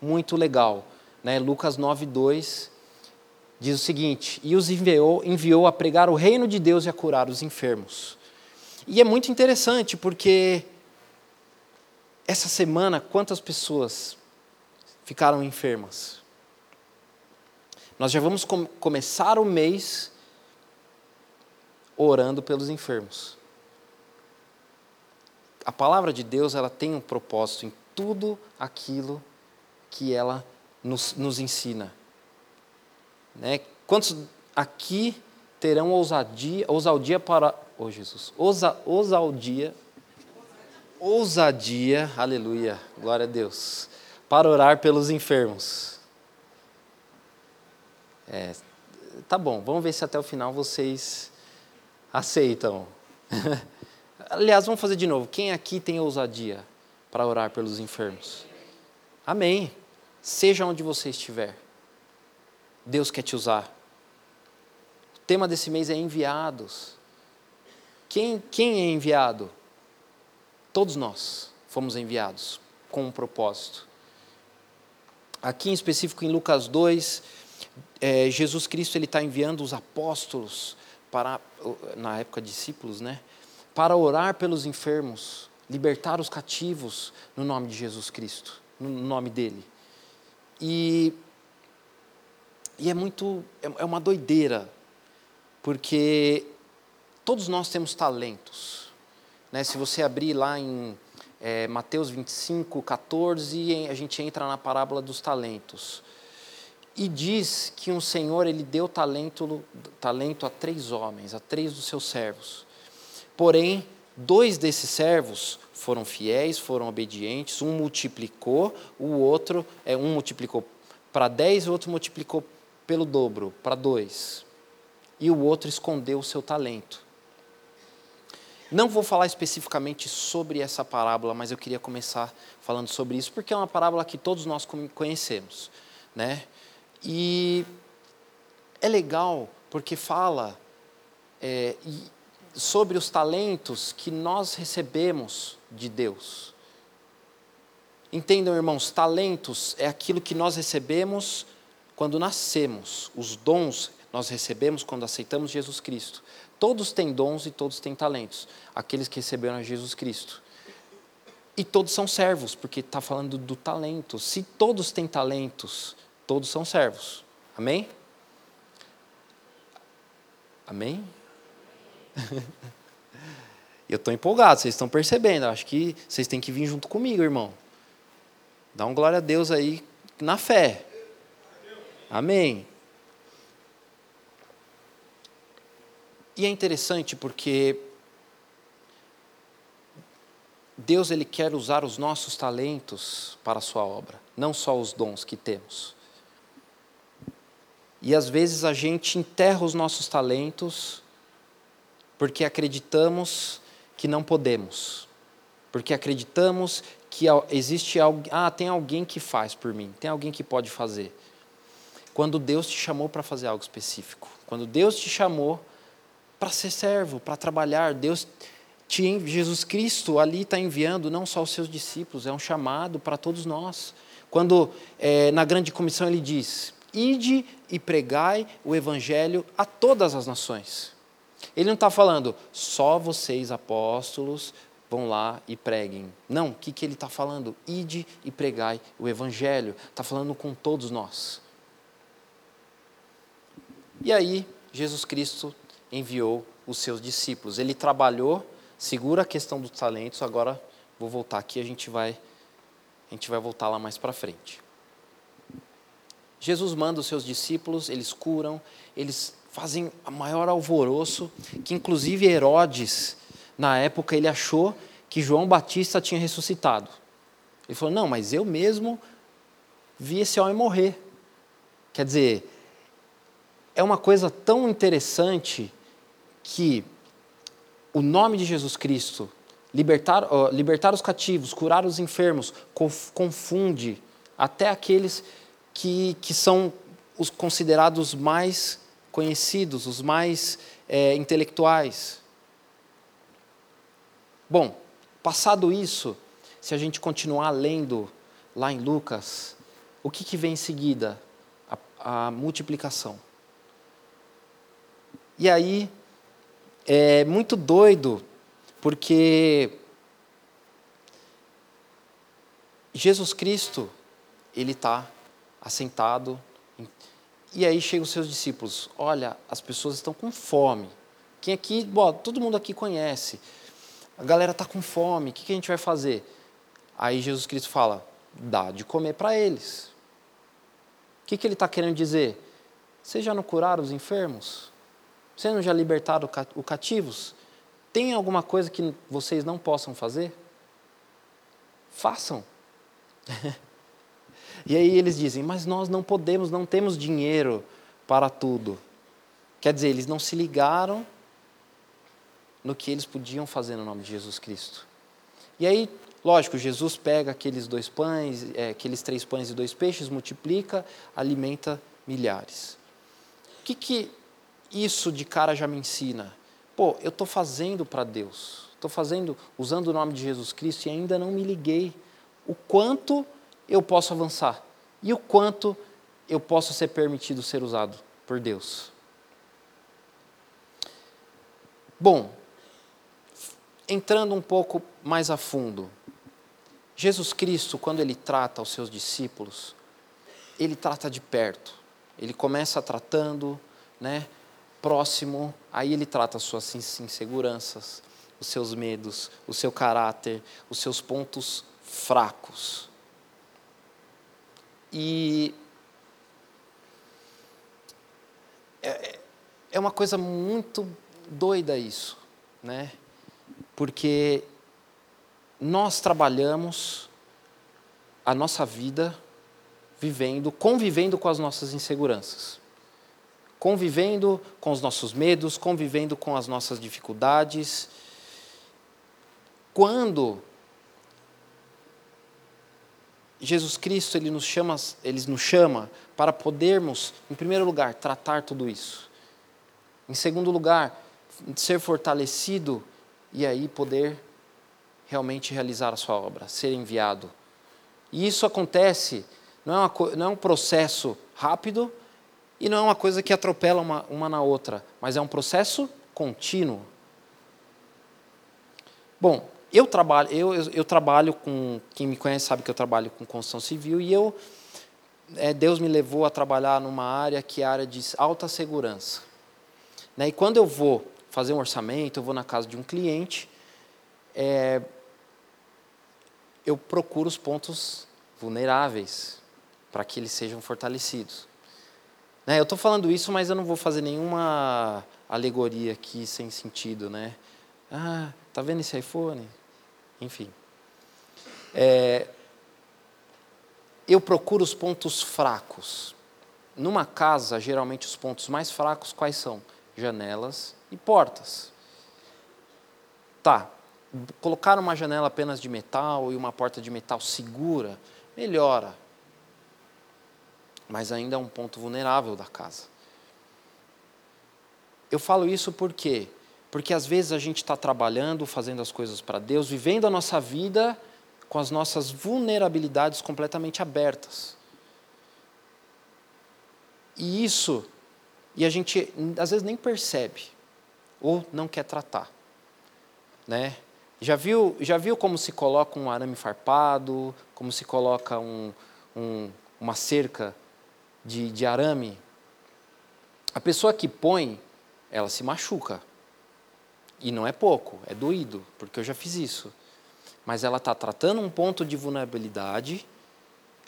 muito legal. Né? Lucas 9, 2 diz o seguinte: E os enviou, enviou a pregar o reino de Deus e a curar os enfermos. E é muito interessante porque essa semana, quantas pessoas ficaram enfermas? Nós já vamos com começar o mês orando pelos enfermos. A palavra de Deus ela tem um propósito em tudo aquilo que ela nos, nos ensina. Né? Quantos aqui terão ousadia, ousadia para. Oh Jesus, ousa, ousadia, ousadia, aleluia, glória a Deus, para orar pelos enfermos. É, tá bom, vamos ver se até o final vocês aceitam. Aliás, vamos fazer de novo. Quem aqui tem ousadia para orar pelos enfermos? Amém. Seja onde você estiver, Deus quer te usar. O tema desse mês é enviados. Quem, quem é enviado? Todos nós fomos enviados com um propósito. Aqui em específico em Lucas 2, é, Jesus Cristo ele está enviando os apóstolos para, na época discípulos, né, para orar pelos enfermos, libertar os cativos no nome de Jesus Cristo, no nome dele. E, e é muito, é, é uma doideira, porque todos nós temos talentos. Né? Se você abrir lá em é, Mateus 25, 14, a gente entra na parábola dos talentos. E diz que um senhor ele deu talento, talento a três homens, a três dos seus servos. Porém, dois desses servos foram fiéis, foram obedientes, um multiplicou, o outro, é, um multiplicou para dez, o outro multiplicou pelo dobro, para dois. E o outro escondeu o seu talento. Não vou falar especificamente sobre essa parábola, mas eu queria começar falando sobre isso, porque é uma parábola que todos nós conhecemos. Né? E é legal porque fala é, sobre os talentos que nós recebemos de Deus. Entendam, irmãos, talentos é aquilo que nós recebemos quando nascemos. Os dons nós recebemos quando aceitamos Jesus Cristo. Todos têm dons e todos têm talentos. Aqueles que receberam a Jesus Cristo. E todos são servos, porque está falando do talento. Se todos têm talentos, todos são servos. Amém? Amém? Eu estou empolgado, vocês estão percebendo. Acho que vocês têm que vir junto comigo, irmão. Dá um glória a Deus aí na fé. Amém. E é interessante porque Deus ele quer usar os nossos talentos para a sua obra, não só os dons que temos. E às vezes a gente enterra os nossos talentos porque acreditamos que não podemos, porque acreditamos que existe algo, ah, tem alguém que faz por mim, tem alguém que pode fazer. Quando Deus te chamou para fazer algo específico, quando Deus te chamou para ser servo, para trabalhar, Deus te, Jesus Cristo ali está enviando não só os seus discípulos, é um chamado para todos nós. Quando é, na grande comissão ele diz: Ide e pregai o evangelho a todas as nações. Ele não está falando, só vocês apóstolos vão lá e preguem. Não, o que, que ele está falando? Ide e pregai o evangelho. Está falando com todos nós. E aí, Jesus Cristo enviou os seus discípulos. Ele trabalhou, segura a questão dos talentos. Agora, vou voltar aqui, a gente vai, a gente vai voltar lá mais para frente. Jesus manda os seus discípulos, eles curam, eles fazem a maior alvoroço, que inclusive Herodes, na época, ele achou que João Batista tinha ressuscitado. Ele falou: Não, mas eu mesmo vi esse homem morrer. Quer dizer, é uma coisa tão interessante que o nome de Jesus Cristo, libertar, libertar os cativos, curar os enfermos, confunde até aqueles que, que são os considerados mais conhecidos, os mais é, intelectuais. Bom, passado isso, se a gente continuar lendo lá em Lucas, o que, que vem em seguida? A, a multiplicação. E aí, é muito doido, porque Jesus Cristo, ele está assentado, e aí chegam os seus discípulos, olha, as pessoas estão com fome. Quem aqui, bom, todo mundo aqui conhece. A galera está com fome, o que, que a gente vai fazer? Aí Jesus Cristo fala, dá de comer para eles. O que, que ele está querendo dizer? Vocês já não curaram os enfermos? Vocês não já libertaram os cativos? Tem alguma coisa que vocês não possam fazer? Façam. e aí eles dizem, mas nós não podemos, não temos dinheiro para tudo. Quer dizer, eles não se ligaram no que eles podiam fazer no nome de Jesus Cristo. E aí, lógico, Jesus pega aqueles dois pães, é, aqueles três pães e dois peixes, multiplica, alimenta milhares. O que, que isso de cara já me ensina. Pô, eu estou fazendo para Deus, estou fazendo usando o nome de Jesus Cristo e ainda não me liguei. O quanto eu posso avançar e o quanto eu posso ser permitido ser usado por Deus. Bom, entrando um pouco mais a fundo, Jesus Cristo, quando ele trata os seus discípulos, ele trata de perto. Ele começa tratando, né, próximo, aí ele trata as suas inseguranças, os seus medos, o seu caráter, os seus pontos fracos. E é, é uma coisa muito doida isso, né? Porque nós trabalhamos a nossa vida vivendo, convivendo com as nossas inseguranças convivendo com os nossos medos, convivendo com as nossas dificuldades. Quando Jesus Cristo ele nos chama, ele nos chama para podermos, em primeiro lugar, tratar tudo isso. Em segundo lugar, ser fortalecido e aí poder realmente realizar a sua obra, ser enviado. E isso acontece, não é, uma, não é um processo rápido, e não é uma coisa que atropela uma, uma na outra, mas é um processo contínuo. Bom, eu trabalho, eu, eu, eu, trabalho com, quem me conhece sabe que eu trabalho com construção civil e eu, é, Deus me levou a trabalhar numa área que é a área de alta segurança. Né? E quando eu vou fazer um orçamento, eu vou na casa de um cliente, é, eu procuro os pontos vulneráveis para que eles sejam fortalecidos. Né? Eu estou falando isso, mas eu não vou fazer nenhuma alegoria aqui sem sentido, né? Ah, tá vendo esse iPhone? Enfim. É, eu procuro os pontos fracos. Numa casa, geralmente os pontos mais fracos quais são? Janelas e portas. Tá. Colocar uma janela apenas de metal e uma porta de metal segura melhora mas ainda é um ponto vulnerável da casa. Eu falo isso por quê? Porque às vezes a gente está trabalhando, fazendo as coisas para Deus, vivendo a nossa vida com as nossas vulnerabilidades completamente abertas. E isso, e a gente às vezes nem percebe, ou não quer tratar. Né? Já viu, já viu como se coloca um arame farpado, como se coloca um, um, uma cerca de, de arame, a pessoa que põe, ela se machuca. E não é pouco, é doído, porque eu já fiz isso. Mas ela está tratando um ponto de vulnerabilidade,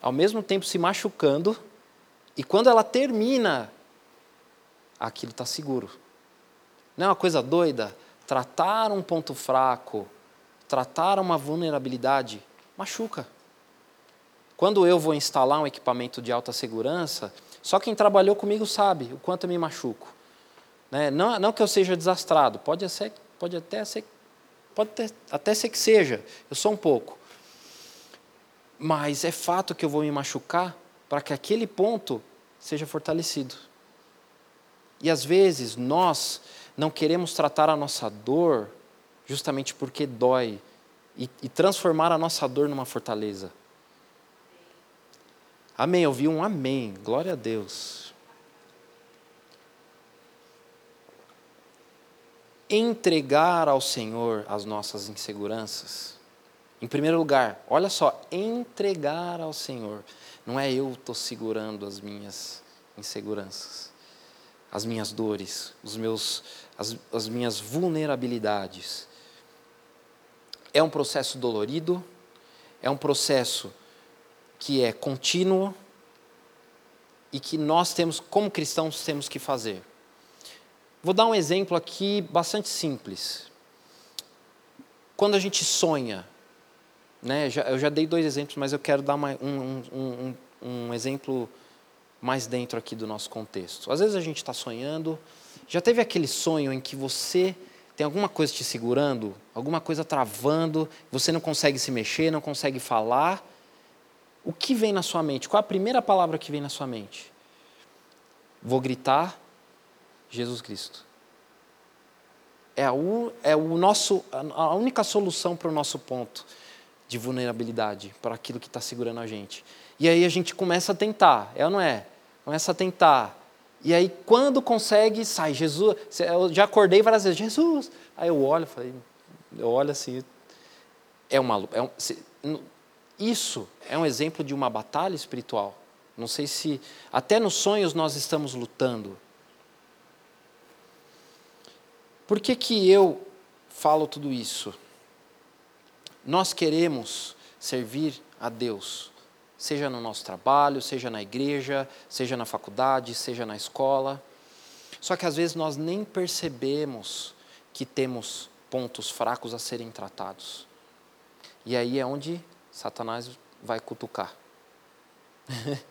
ao mesmo tempo se machucando, e quando ela termina, aquilo está seguro. Não é uma coisa doida? Tratar um ponto fraco, tratar uma vulnerabilidade, machuca. Quando eu vou instalar um equipamento de alta segurança, só quem trabalhou comigo sabe o quanto eu me machuco. Né? Não, não que eu seja desastrado, pode, ser, pode, até ser, pode ter, até ser que seja, eu sou um pouco. Mas é fato que eu vou me machucar para que aquele ponto seja fortalecido. E às vezes nós não queremos tratar a nossa dor justamente porque dói e, e transformar a nossa dor numa fortaleza. Amém. Eu vi um amém. Glória a Deus. Entregar ao Senhor as nossas inseguranças. Em primeiro lugar, olha só, entregar ao Senhor. Não é eu estou segurando as minhas inseguranças, as minhas dores, os meus, as, as minhas vulnerabilidades. É um processo dolorido, é um processo que é contínuo e que nós temos, como cristãos, temos que fazer. Vou dar um exemplo aqui bastante simples. Quando a gente sonha, né, eu já dei dois exemplos, mas eu quero dar um, um, um, um exemplo mais dentro aqui do nosso contexto. Às vezes a gente está sonhando, já teve aquele sonho em que você tem alguma coisa te segurando, alguma coisa travando, você não consegue se mexer, não consegue falar, o que vem na sua mente? Qual a primeira palavra que vem na sua mente? Vou gritar Jesus Cristo. É, a, é o nosso, a única solução para o nosso ponto de vulnerabilidade, para aquilo que está segurando a gente. E aí a gente começa a tentar, é ou não é? Começa a tentar. E aí, quando consegue, sai, Jesus. Eu já acordei várias vezes, Jesus. Aí eu olho, falei, eu olho assim, é uma. É um, isso é um exemplo de uma batalha espiritual. Não sei se até nos sonhos nós estamos lutando. Por que, que eu falo tudo isso? Nós queremos servir a Deus, seja no nosso trabalho, seja na igreja, seja na faculdade, seja na escola. Só que às vezes nós nem percebemos que temos pontos fracos a serem tratados. E aí é onde Satanás vai cutucar.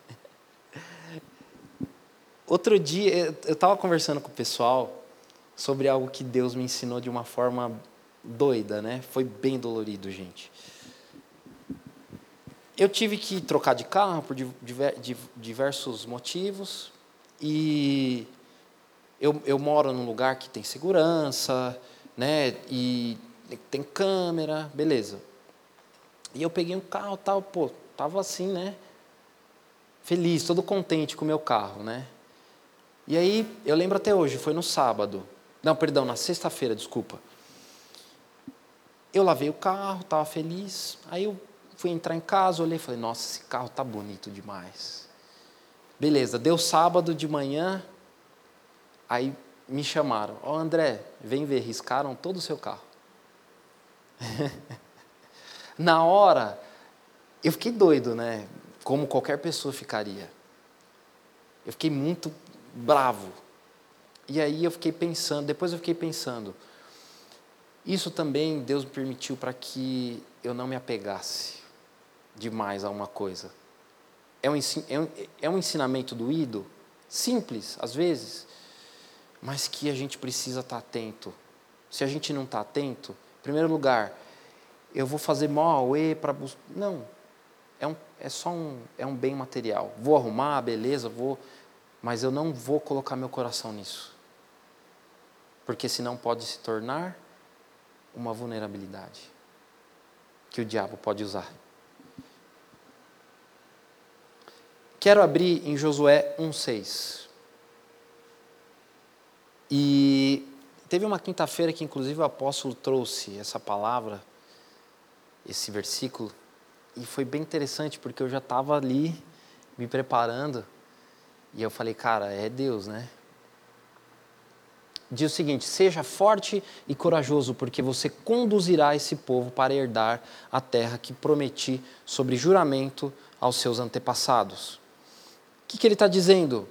Outro dia, eu estava conversando com o pessoal sobre algo que Deus me ensinou de uma forma doida, né? Foi bem dolorido, gente. Eu tive que trocar de carro por diversos motivos e eu, eu moro num lugar que tem segurança, né? E tem câmera, beleza. E eu peguei um carro tal, pô, tava assim, né? Feliz, todo contente com o meu carro, né? E aí, eu lembro até hoje, foi no sábado. Não, perdão, na sexta-feira, desculpa. Eu lavei o carro, estava feliz. Aí eu fui entrar em casa, olhei e falei, nossa, esse carro tá bonito demais. Beleza, deu sábado de manhã, aí me chamaram. Ó, oh, André, vem ver, riscaram todo o seu carro. Na hora, eu fiquei doido, né? Como qualquer pessoa ficaria. Eu fiquei muito bravo. E aí eu fiquei pensando, depois eu fiquei pensando, isso também Deus me permitiu para que eu não me apegasse demais a uma coisa. É um, é um, é um ensinamento doído, simples às vezes, mas que a gente precisa estar atento. Se a gente não está atento, em primeiro lugar, eu vou fazer mal e para buscar. Não. É, um, é só um, é um bem material. Vou arrumar, beleza, vou. Mas eu não vou colocar meu coração nisso. Porque senão pode se tornar uma vulnerabilidade que o diabo pode usar. Quero abrir em Josué 1,6. E teve uma quinta-feira que, inclusive, o apóstolo trouxe essa palavra esse versículo e foi bem interessante porque eu já estava ali me preparando e eu falei, cara, é Deus, né? Diz o seguinte: seja forte e corajoso, porque você conduzirá esse povo para herdar a terra que prometi sobre juramento aos seus antepassados. O que, que ele está dizendo?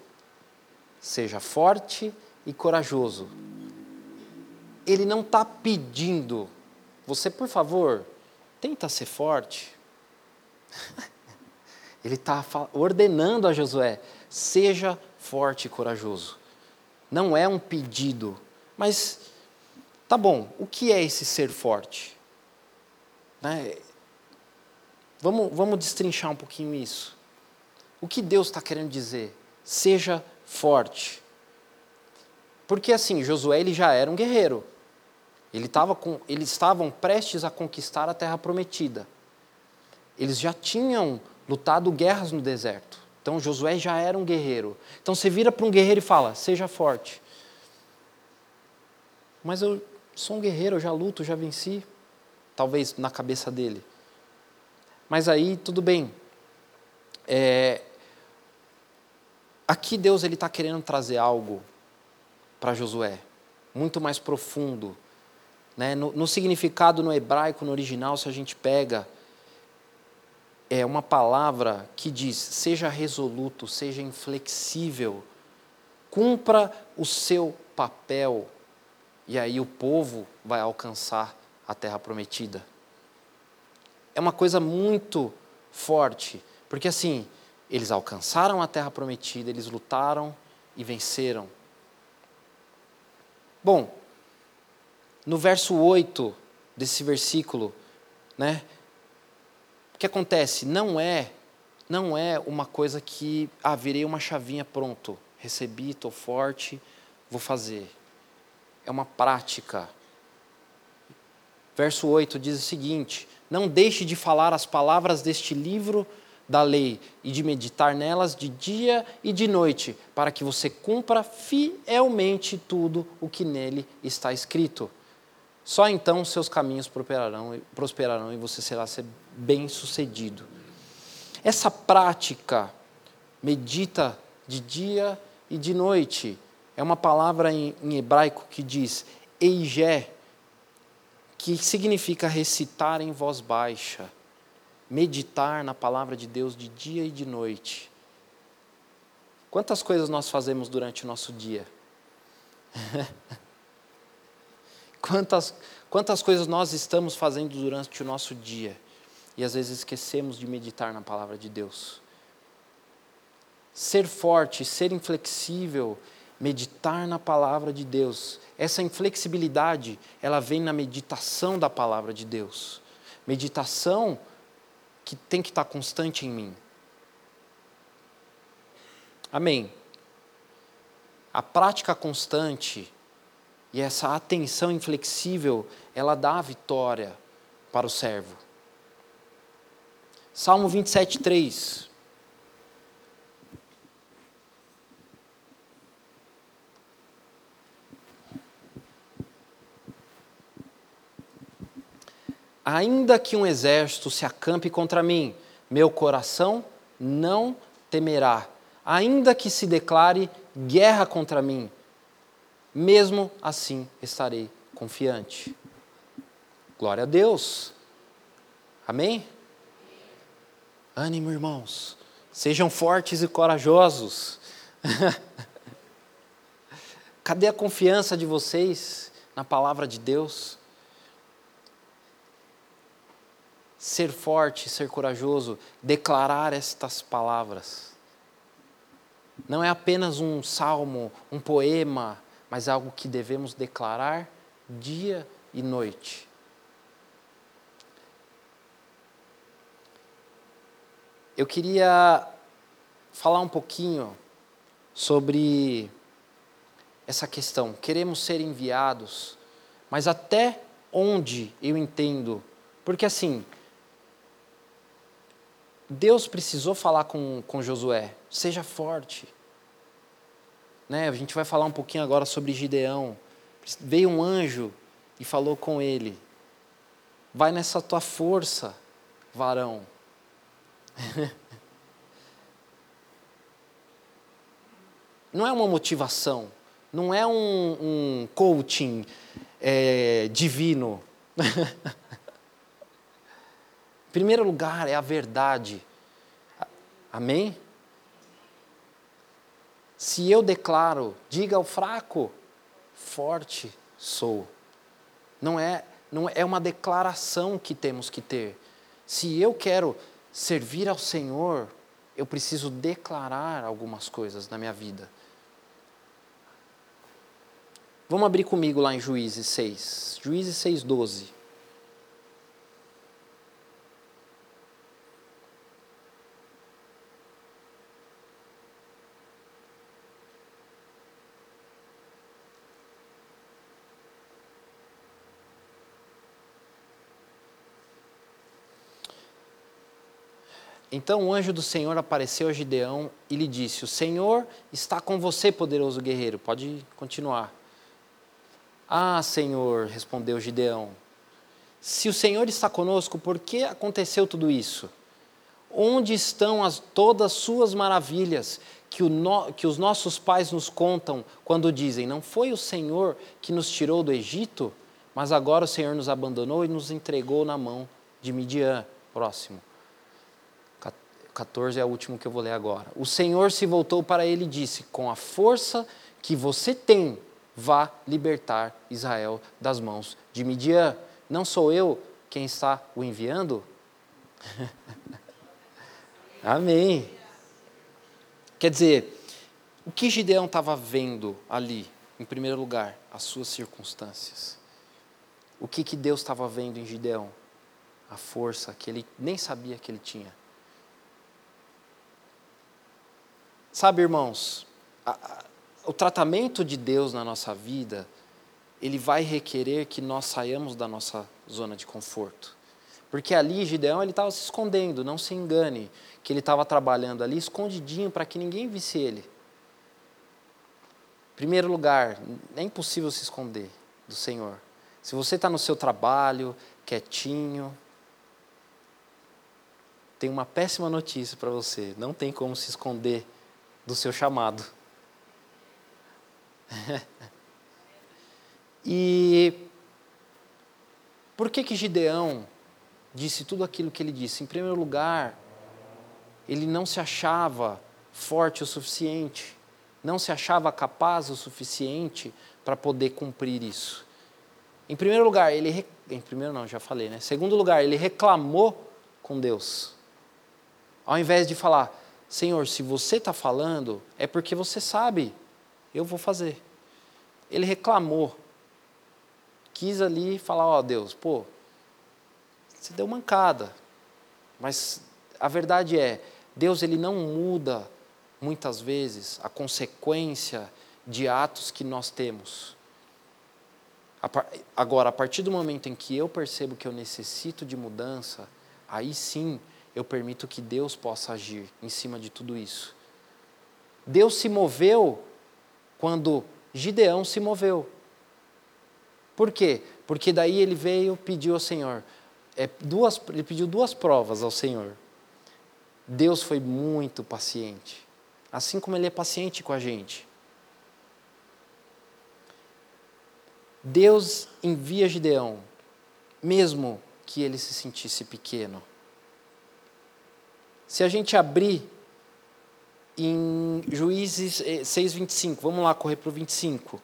Seja forte e corajoso. Ele não está pedindo, você, por favor, Tenta ser forte. Ele está ordenando a Josué: seja forte e corajoso. Não é um pedido, mas tá bom, o que é esse ser forte? Né? Vamos, vamos destrinchar um pouquinho isso. O que Deus está querendo dizer? Seja forte. Porque assim, Josué ele já era um guerreiro. Ele tava com, eles estavam prestes a conquistar a terra prometida. Eles já tinham lutado guerras no deserto. Então Josué já era um guerreiro. Então você vira para um guerreiro e fala: seja forte. Mas eu sou um guerreiro, eu já luto, já venci. Talvez na cabeça dele. Mas aí tudo bem. É, aqui Deus ele está querendo trazer algo para Josué, muito mais profundo. Né? No, no significado no hebraico, no original, se a gente pega, é uma palavra que diz: seja resoluto, seja inflexível, cumpra o seu papel, e aí o povo vai alcançar a terra prometida. É uma coisa muito forte, porque assim, eles alcançaram a terra prometida, eles lutaram e venceram. Bom, no verso 8 desse versículo, né? O que acontece? Não é, não é uma coisa que ah, virei uma chavinha pronto, recebi, estou forte, vou fazer. É uma prática. Verso 8 diz o seguinte: Não deixe de falar as palavras deste livro da lei e de meditar nelas de dia e de noite, para que você cumpra fielmente tudo o que nele está escrito. Só então seus caminhos prosperarão, prosperarão e você será bem sucedido. Essa prática, medita de dia e de noite, é uma palavra em, em hebraico que diz eigé, que significa recitar em voz baixa meditar na palavra de Deus de dia e de noite. Quantas coisas nós fazemos durante o nosso dia? quantas, quantas coisas nós estamos fazendo durante o nosso dia e às vezes esquecemos de meditar na palavra de Deus? Ser forte, ser inflexível, meditar na palavra de Deus. Essa inflexibilidade, ela vem na meditação da palavra de Deus. Meditação que tem que estar constante em mim. Amém. A prática constante e essa atenção inflexível, ela dá a vitória para o servo. Salmo 27, 3. Ainda que um exército se acampe contra mim, meu coração não temerá. Ainda que se declare guerra contra mim, mesmo assim estarei confiante. Glória a Deus. Amém? Ânimo, irmãos. Sejam fortes e corajosos. Cadê a confiança de vocês na palavra de Deus? ser forte, ser corajoso, declarar estas palavras. Não é apenas um salmo, um poema, mas é algo que devemos declarar dia e noite. Eu queria falar um pouquinho sobre essa questão. Queremos ser enviados, mas até onde eu entendo? Porque assim, Deus precisou falar com, com Josué: seja forte. Né? A gente vai falar um pouquinho agora sobre Gideão. Veio um anjo e falou com ele: vai nessa tua força, varão. não é uma motivação, não é um, um coaching é, divino. Em primeiro lugar, é a verdade. Amém? Se eu declaro, diga ao fraco, forte sou. Não é, não é uma declaração que temos que ter. Se eu quero servir ao Senhor, eu preciso declarar algumas coisas na minha vida. Vamos abrir comigo lá em Juízes 6. Juízes 6, Então o anjo do Senhor apareceu a Gideão e lhe disse: O Senhor está com você, poderoso guerreiro. Pode continuar. Ah, Senhor, respondeu Gideão. Se o Senhor está conosco, por que aconteceu tudo isso? Onde estão as, todas as suas maravilhas que, no, que os nossos pais nos contam quando dizem: Não foi o Senhor que nos tirou do Egito, mas agora o Senhor nos abandonou e nos entregou na mão de Midian. Próximo. 14 é o último que eu vou ler agora. O Senhor se voltou para ele e disse: Com a força que você tem, vá libertar Israel das mãos de Midian. Não sou eu quem está o enviando? Amém. Quer dizer, o que Gideão estava vendo ali, em primeiro lugar, as suas circunstâncias. O que, que Deus estava vendo em Gideão? A força que ele nem sabia que ele tinha. Sabe, irmãos, a, a, o tratamento de Deus na nossa vida, ele vai requerer que nós saiamos da nossa zona de conforto. Porque ali Gideão ele estava se escondendo, não se engane, que ele estava trabalhando ali escondidinho para que ninguém visse ele. Primeiro lugar, é impossível se esconder do Senhor. Se você está no seu trabalho, quietinho, tem uma péssima notícia para você: não tem como se esconder do seu chamado. e por que que Gideão disse tudo aquilo que ele disse? Em primeiro lugar, ele não se achava forte o suficiente, não se achava capaz o suficiente para poder cumprir isso. Em primeiro lugar, ele em primeiro não, já falei, né? Segundo lugar, ele reclamou com Deus. Ao invés de falar, Senhor, se você está falando, é porque você sabe, eu vou fazer. Ele reclamou, quis ali falar: Ó oh, Deus, pô, você deu mancada. Mas a verdade é, Deus ele não muda muitas vezes a consequência de atos que nós temos. Agora, a partir do momento em que eu percebo que eu necessito de mudança, aí sim eu permito que Deus possa agir em cima de tudo isso. Deus se moveu quando Gideão se moveu. Por quê? Porque daí ele veio, pediu ao Senhor, é, duas, ele pediu duas provas ao Senhor. Deus foi muito paciente, assim como ele é paciente com a gente. Deus envia Gideão, mesmo que ele se sentisse pequeno. Se a gente abrir em Juízes 6, eh, 25, vamos lá correr para o 25.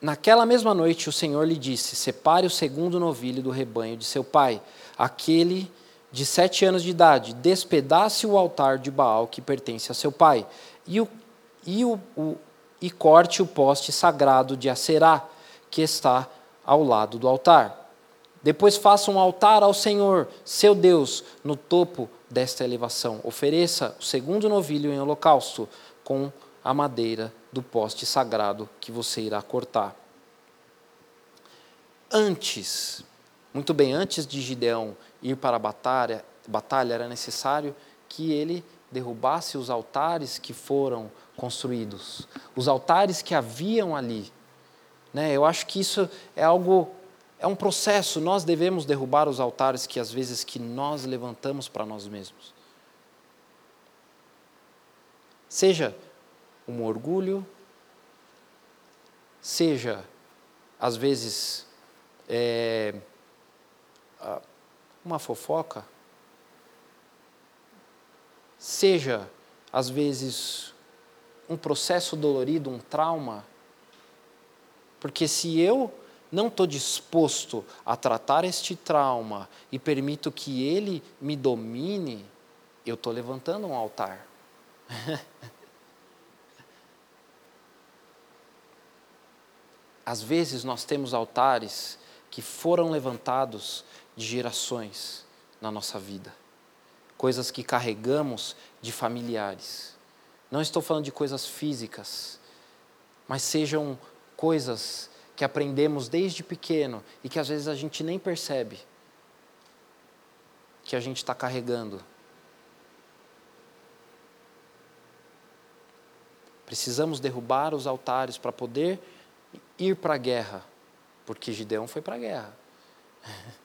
Naquela mesma noite, o Senhor lhe disse: Separe o segundo novilho do rebanho de seu pai, aquele de sete anos de idade, despedace o altar de Baal que pertence a seu pai, e, o, e, o, o, e corte o poste sagrado de Acerá, que está ao lado do altar. Depois faça um altar ao Senhor, seu Deus, no topo desta elevação. Ofereça o segundo novilho em holocausto, com a madeira do poste sagrado que você irá cortar. Antes, muito bem, antes de Gideão ir para a batalha, batalha era necessário que ele derrubasse os altares que foram construídos, os altares que haviam ali. Né? Eu acho que isso é algo, é um processo. Nós devemos derrubar os altares que às vezes que nós levantamos para nós mesmos. Seja um orgulho, seja às vezes é, uma fofoca, seja às vezes, um processo dolorido, um trauma. Porque se eu não estou disposto a tratar este trauma e permito que ele me domine, eu estou levantando um altar. Às vezes nós temos altares que foram levantados de gerações na nossa vida, coisas que carregamos de familiares. Não estou falando de coisas físicas, mas sejam coisas que aprendemos desde pequeno e que às vezes a gente nem percebe que a gente está carregando. Precisamos derrubar os altares para poder ir para a guerra, porque Gideão foi para a guerra.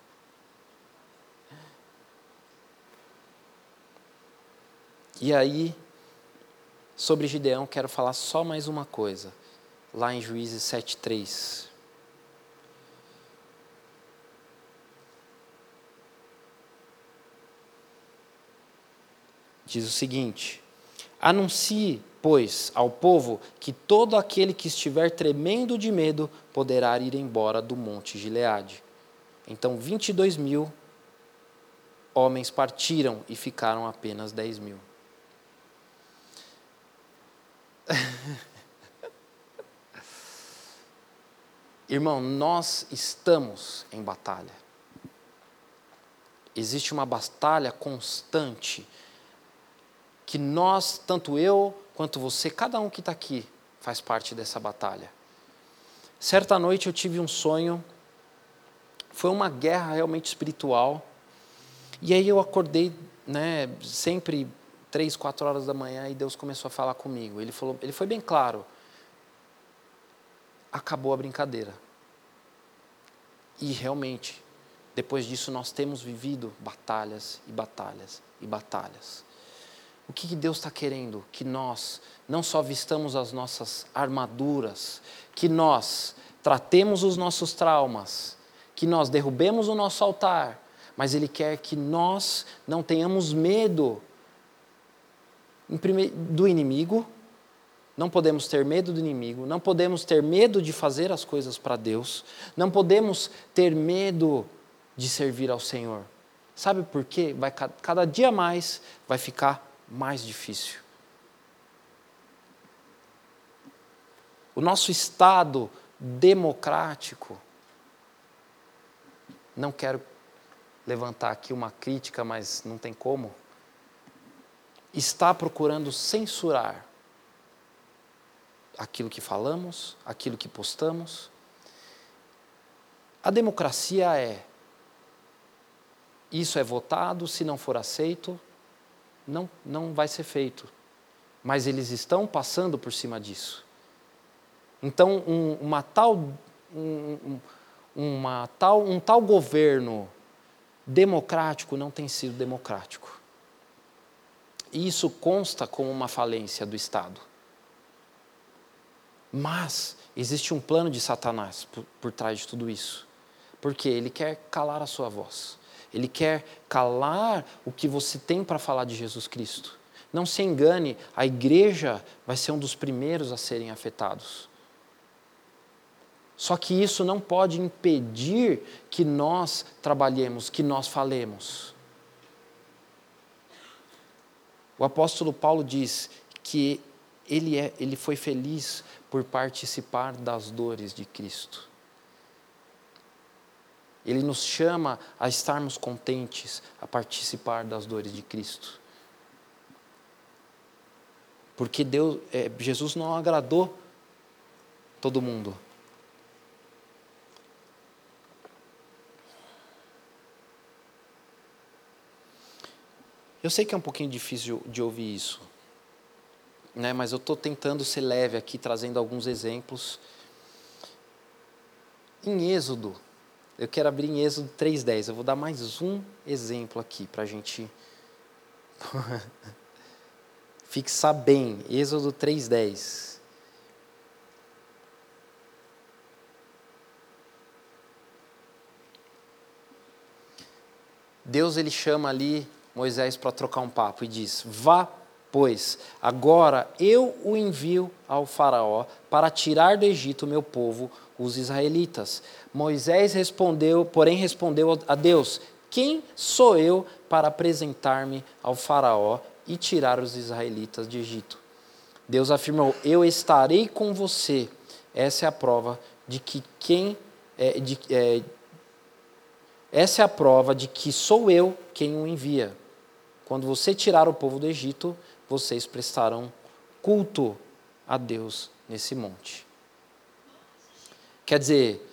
E aí, sobre Gideão, quero falar só mais uma coisa, lá em Juízes 7,3. Diz o seguinte: Anuncie pois, ao povo que todo aquele que estiver tremendo de medo poderá ir embora do monte Gileade. Então, 22 mil homens partiram e ficaram apenas 10 mil. Irmão, nós estamos em batalha. Existe uma batalha constante que nós, tanto eu quanto você, cada um que está aqui, faz parte dessa batalha. Certa noite eu tive um sonho, foi uma guerra realmente espiritual, e aí eu acordei, né, sempre três, quatro horas da manhã, e Deus começou a falar comigo. Ele, falou, ele foi bem claro, acabou a brincadeira. E realmente, depois disso, nós temos vivido batalhas e batalhas e batalhas. O que Deus está querendo? Que nós não só vistamos as nossas armaduras, que nós tratemos os nossos traumas, que nós derrubemos o nosso altar, mas Ele quer que nós não tenhamos medo do inimigo, não podemos ter medo do inimigo, não podemos ter medo de fazer as coisas para Deus, não podemos ter medo de servir ao Senhor. Sabe por quê? Vai, cada dia mais vai ficar mais difícil. O nosso Estado democrático, não quero levantar aqui uma crítica, mas não tem como, está procurando censurar aquilo que falamos, aquilo que postamos. A democracia é: isso é votado, se não for aceito, não, não vai ser feito. Mas eles estão passando por cima disso. Então, um, uma tal, um, uma tal, um tal governo democrático não tem sido democrático. E isso consta como uma falência do Estado. Mas existe um plano de Satanás por, por trás de tudo isso. Porque ele quer calar a sua voz. Ele quer calar o que você tem para falar de Jesus Cristo. Não se engane, a igreja vai ser um dos primeiros a serem afetados. Só que isso não pode impedir que nós trabalhemos, que nós falemos. O apóstolo Paulo diz que ele, é, ele foi feliz por participar das dores de Cristo. Ele nos chama a estarmos contentes, a participar das dores de Cristo. Porque Deus, é, Jesus não agradou todo mundo. Eu sei que é um pouquinho difícil de ouvir isso, né? mas eu estou tentando ser leve aqui, trazendo alguns exemplos. Em Êxodo, eu quero abrir em Êxodo 3,10. Eu vou dar mais um exemplo aqui para a gente fixar bem. Êxodo 3,10. Deus ele chama ali Moisés para trocar um papo e diz: Vá Pois agora eu o envio ao Faraó para tirar do Egito meu povo, os israelitas. Moisés respondeu, porém respondeu a Deus: Quem sou eu para apresentar-me ao Faraó e tirar os israelitas de Egito? Deus afirmou: Eu estarei com você. Essa é a prova de que quem é, de, é, essa é a prova de que sou eu quem o envia. Quando você tirar o povo do Egito, vocês prestarão culto a Deus nesse monte. Quer dizer,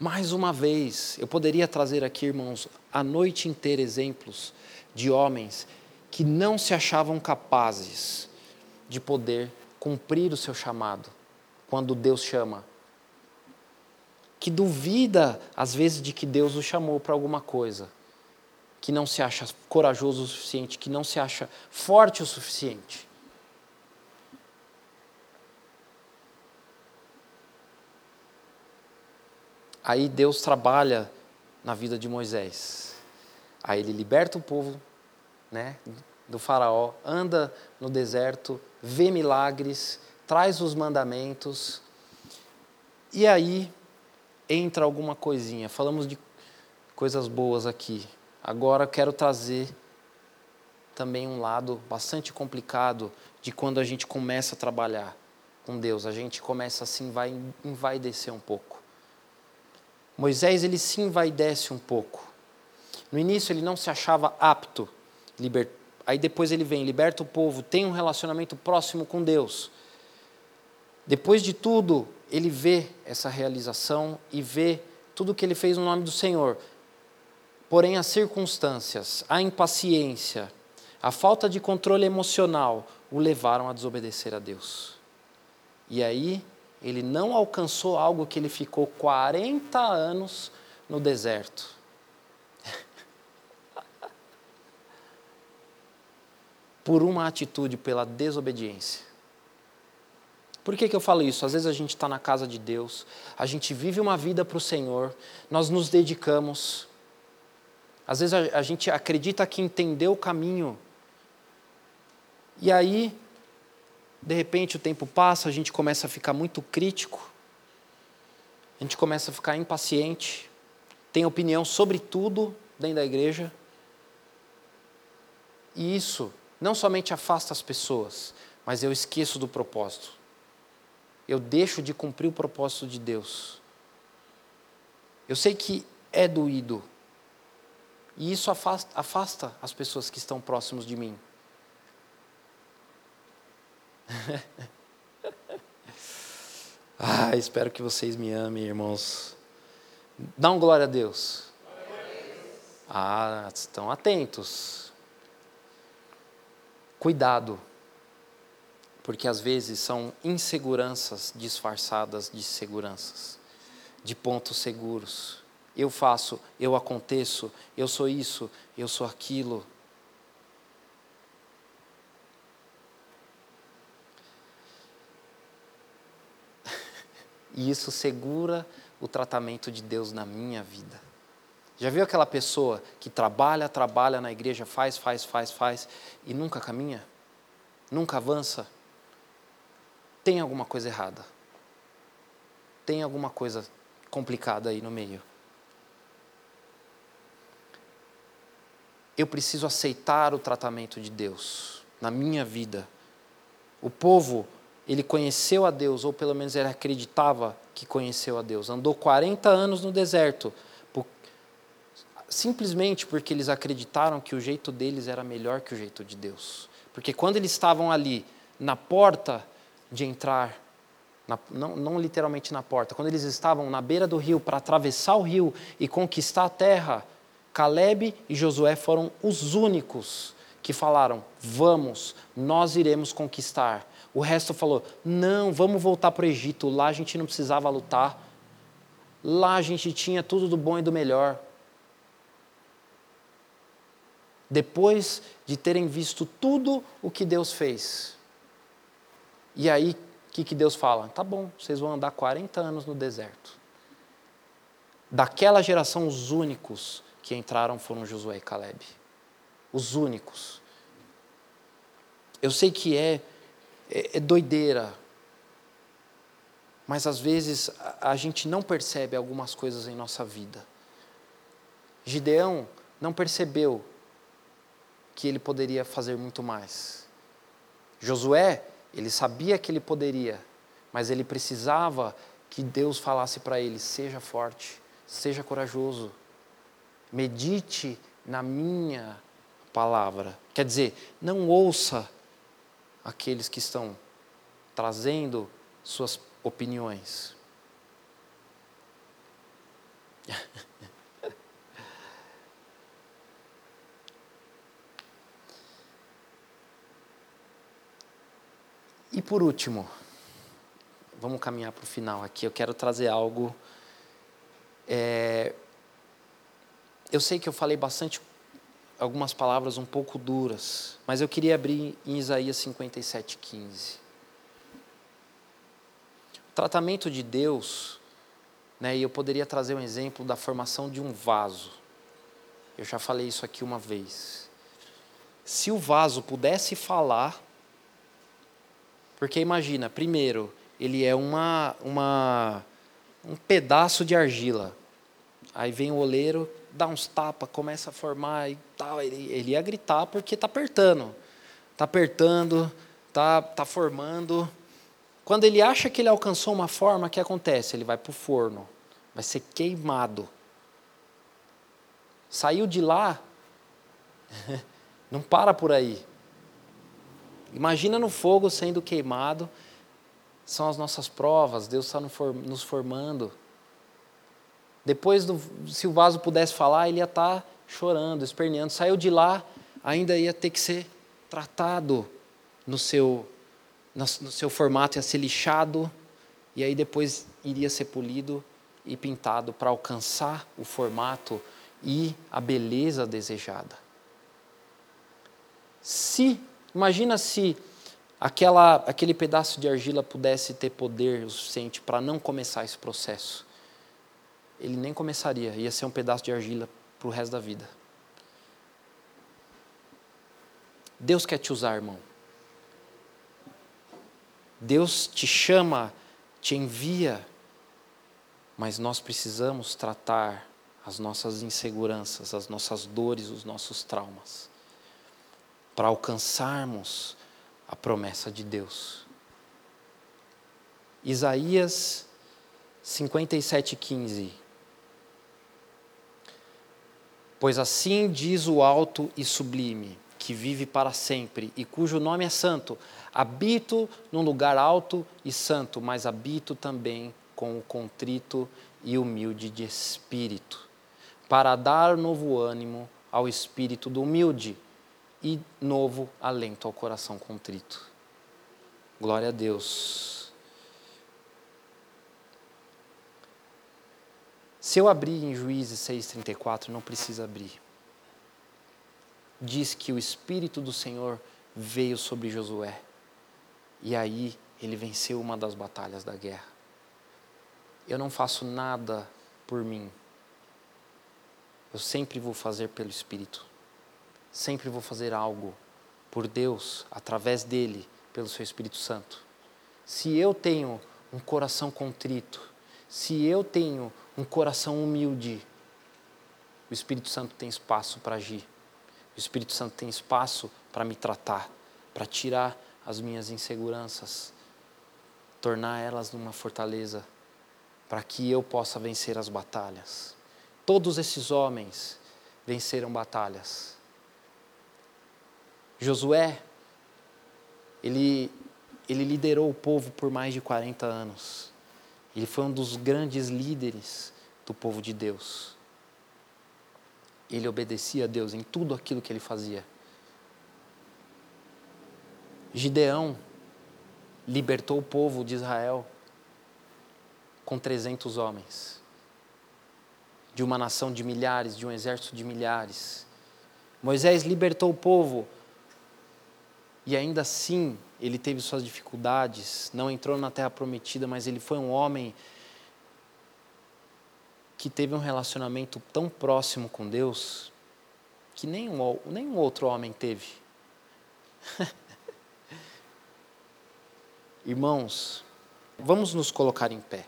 mais uma vez, eu poderia trazer aqui, irmãos, a noite inteira exemplos de homens que não se achavam capazes de poder cumprir o seu chamado quando Deus chama. Que duvida, às vezes, de que Deus o chamou para alguma coisa que não se acha corajoso o suficiente, que não se acha forte o suficiente. Aí Deus trabalha na vida de Moisés. Aí ele liberta o povo, né, do faraó, anda no deserto, vê milagres, traz os mandamentos. E aí entra alguma coisinha. Falamos de coisas boas aqui. Agora quero trazer também um lado bastante complicado de quando a gente começa a trabalhar com Deus. A gente começa assim, vai envaidecer um pouco. Moisés, ele se envaidece um pouco. No início, ele não se achava apto. Liber... Aí depois ele vem, liberta o povo, tem um relacionamento próximo com Deus. Depois de tudo, ele vê essa realização e vê tudo que ele fez no nome do Senhor. Porém, as circunstâncias, a impaciência, a falta de controle emocional o levaram a desobedecer a Deus. E aí, ele não alcançou algo que ele ficou 40 anos no deserto. Por uma atitude, pela desobediência. Por que, que eu falo isso? Às vezes a gente está na casa de Deus, a gente vive uma vida para o Senhor, nós nos dedicamos, às vezes a, a gente acredita que entendeu o caminho. E aí, de repente, o tempo passa, a gente começa a ficar muito crítico, a gente começa a ficar impaciente, tem opinião sobre tudo dentro da igreja. E isso não somente afasta as pessoas, mas eu esqueço do propósito. Eu deixo de cumprir o propósito de Deus. Eu sei que é doído, e isso afasta, afasta as pessoas que estão próximos de mim. ah, espero que vocês me amem, irmãos. Dá um glória a Deus. Ah, estão atentos. Cuidado, porque às vezes são inseguranças disfarçadas de seguranças, de pontos seguros eu faço, eu aconteço, eu sou isso, eu sou aquilo. E isso segura o tratamento de Deus na minha vida. Já viu aquela pessoa que trabalha, trabalha na igreja, faz, faz, faz, faz e nunca caminha? Nunca avança? Tem alguma coisa errada. Tem alguma coisa complicada aí no meio. eu preciso aceitar o tratamento de Deus na minha vida. O povo, ele conheceu a Deus, ou pelo menos ele acreditava que conheceu a Deus. Andou 40 anos no deserto, simplesmente porque eles acreditaram que o jeito deles era melhor que o jeito de Deus. Porque quando eles estavam ali na porta de entrar, na, não, não literalmente na porta, quando eles estavam na beira do rio para atravessar o rio e conquistar a terra, Caleb e Josué foram os únicos que falaram: vamos, nós iremos conquistar. O resto falou: não, vamos voltar para o Egito, lá a gente não precisava lutar, lá a gente tinha tudo do bom e do melhor. Depois de terem visto tudo o que Deus fez. E aí, o que, que Deus fala? Tá bom, vocês vão andar 40 anos no deserto. Daquela geração, os únicos que entraram foram Josué e Caleb. Os únicos. Eu sei que é, é, é doideira, mas às vezes a, a gente não percebe algumas coisas em nossa vida. Gideão não percebeu que ele poderia fazer muito mais. Josué, ele sabia que ele poderia, mas ele precisava que Deus falasse para ele: seja forte, seja corajoso, medite na minha palavra. Quer dizer, não ouça aqueles que estão trazendo suas opiniões. e por último, vamos caminhar para o final aqui. Eu quero trazer algo. É, eu sei que eu falei bastante algumas palavras um pouco duras, mas eu queria abrir em Isaías 57, 15. O tratamento de Deus, né, e eu poderia trazer um exemplo da formação de um vaso. Eu já falei isso aqui uma vez. Se o vaso pudesse falar, porque imagina, primeiro, ele é uma, uma, um pedaço de argila. Aí vem o oleiro, dá uns tapas, começa a formar e tal. Ele, ele ia gritar porque está apertando. Está apertando, está tá formando. Quando ele acha que ele alcançou uma forma, o que acontece? Ele vai para o forno, vai ser queimado. Saiu de lá, não para por aí. Imagina no fogo sendo queimado, são as nossas provas, Deus está nos formando. Depois, do, se o vaso pudesse falar, ele ia estar tá chorando, esperneando. Saiu de lá, ainda ia ter que ser tratado no seu, no, seu formato, ia ser lixado, e aí depois iria ser polido e pintado para alcançar o formato e a beleza desejada. Se, imagina se aquela, aquele pedaço de argila pudesse ter poder o suficiente para não começar esse processo ele nem começaria, ia ser um pedaço de argila para o resto da vida. Deus quer te usar, irmão. Deus te chama, te envia, mas nós precisamos tratar as nossas inseguranças, as nossas dores, os nossos traumas, para alcançarmos a promessa de Deus. Isaías 57,15 Pois assim diz o alto e sublime, que vive para sempre e cujo nome é santo: habito num lugar alto e santo, mas habito também com o contrito e humilde de espírito, para dar novo ânimo ao espírito do humilde e novo alento ao coração contrito. Glória a Deus. Se eu abrir em Juízes 6,34, não precisa abrir. Diz que o Espírito do Senhor veio sobre Josué. E aí ele venceu uma das batalhas da guerra. Eu não faço nada por mim. Eu sempre vou fazer pelo Espírito. Sempre vou fazer algo por Deus, através dele, pelo seu Espírito Santo. Se eu tenho um coração contrito, se eu tenho um coração humilde, o Espírito Santo tem espaço para agir. O Espírito Santo tem espaço para me tratar, para tirar as minhas inseguranças, tornar elas numa fortaleza, para que eu possa vencer as batalhas. Todos esses homens venceram batalhas. Josué, ele, ele liderou o povo por mais de 40 anos. Ele foi um dos grandes líderes do povo de Deus. Ele obedecia a Deus em tudo aquilo que ele fazia. Gideão libertou o povo de Israel com 300 homens, de uma nação de milhares, de um exército de milhares. Moisés libertou o povo e ainda assim ele teve suas dificuldades, não entrou na terra prometida, mas ele foi um homem que teve um relacionamento tão próximo com Deus que nenhum, nenhum outro homem teve. Irmãos, vamos nos colocar em pé.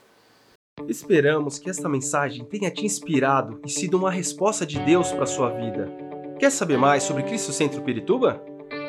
Esperamos que esta mensagem tenha te inspirado e sido uma resposta de Deus para a sua vida. Quer saber mais sobre Cristo Centro Pirituba?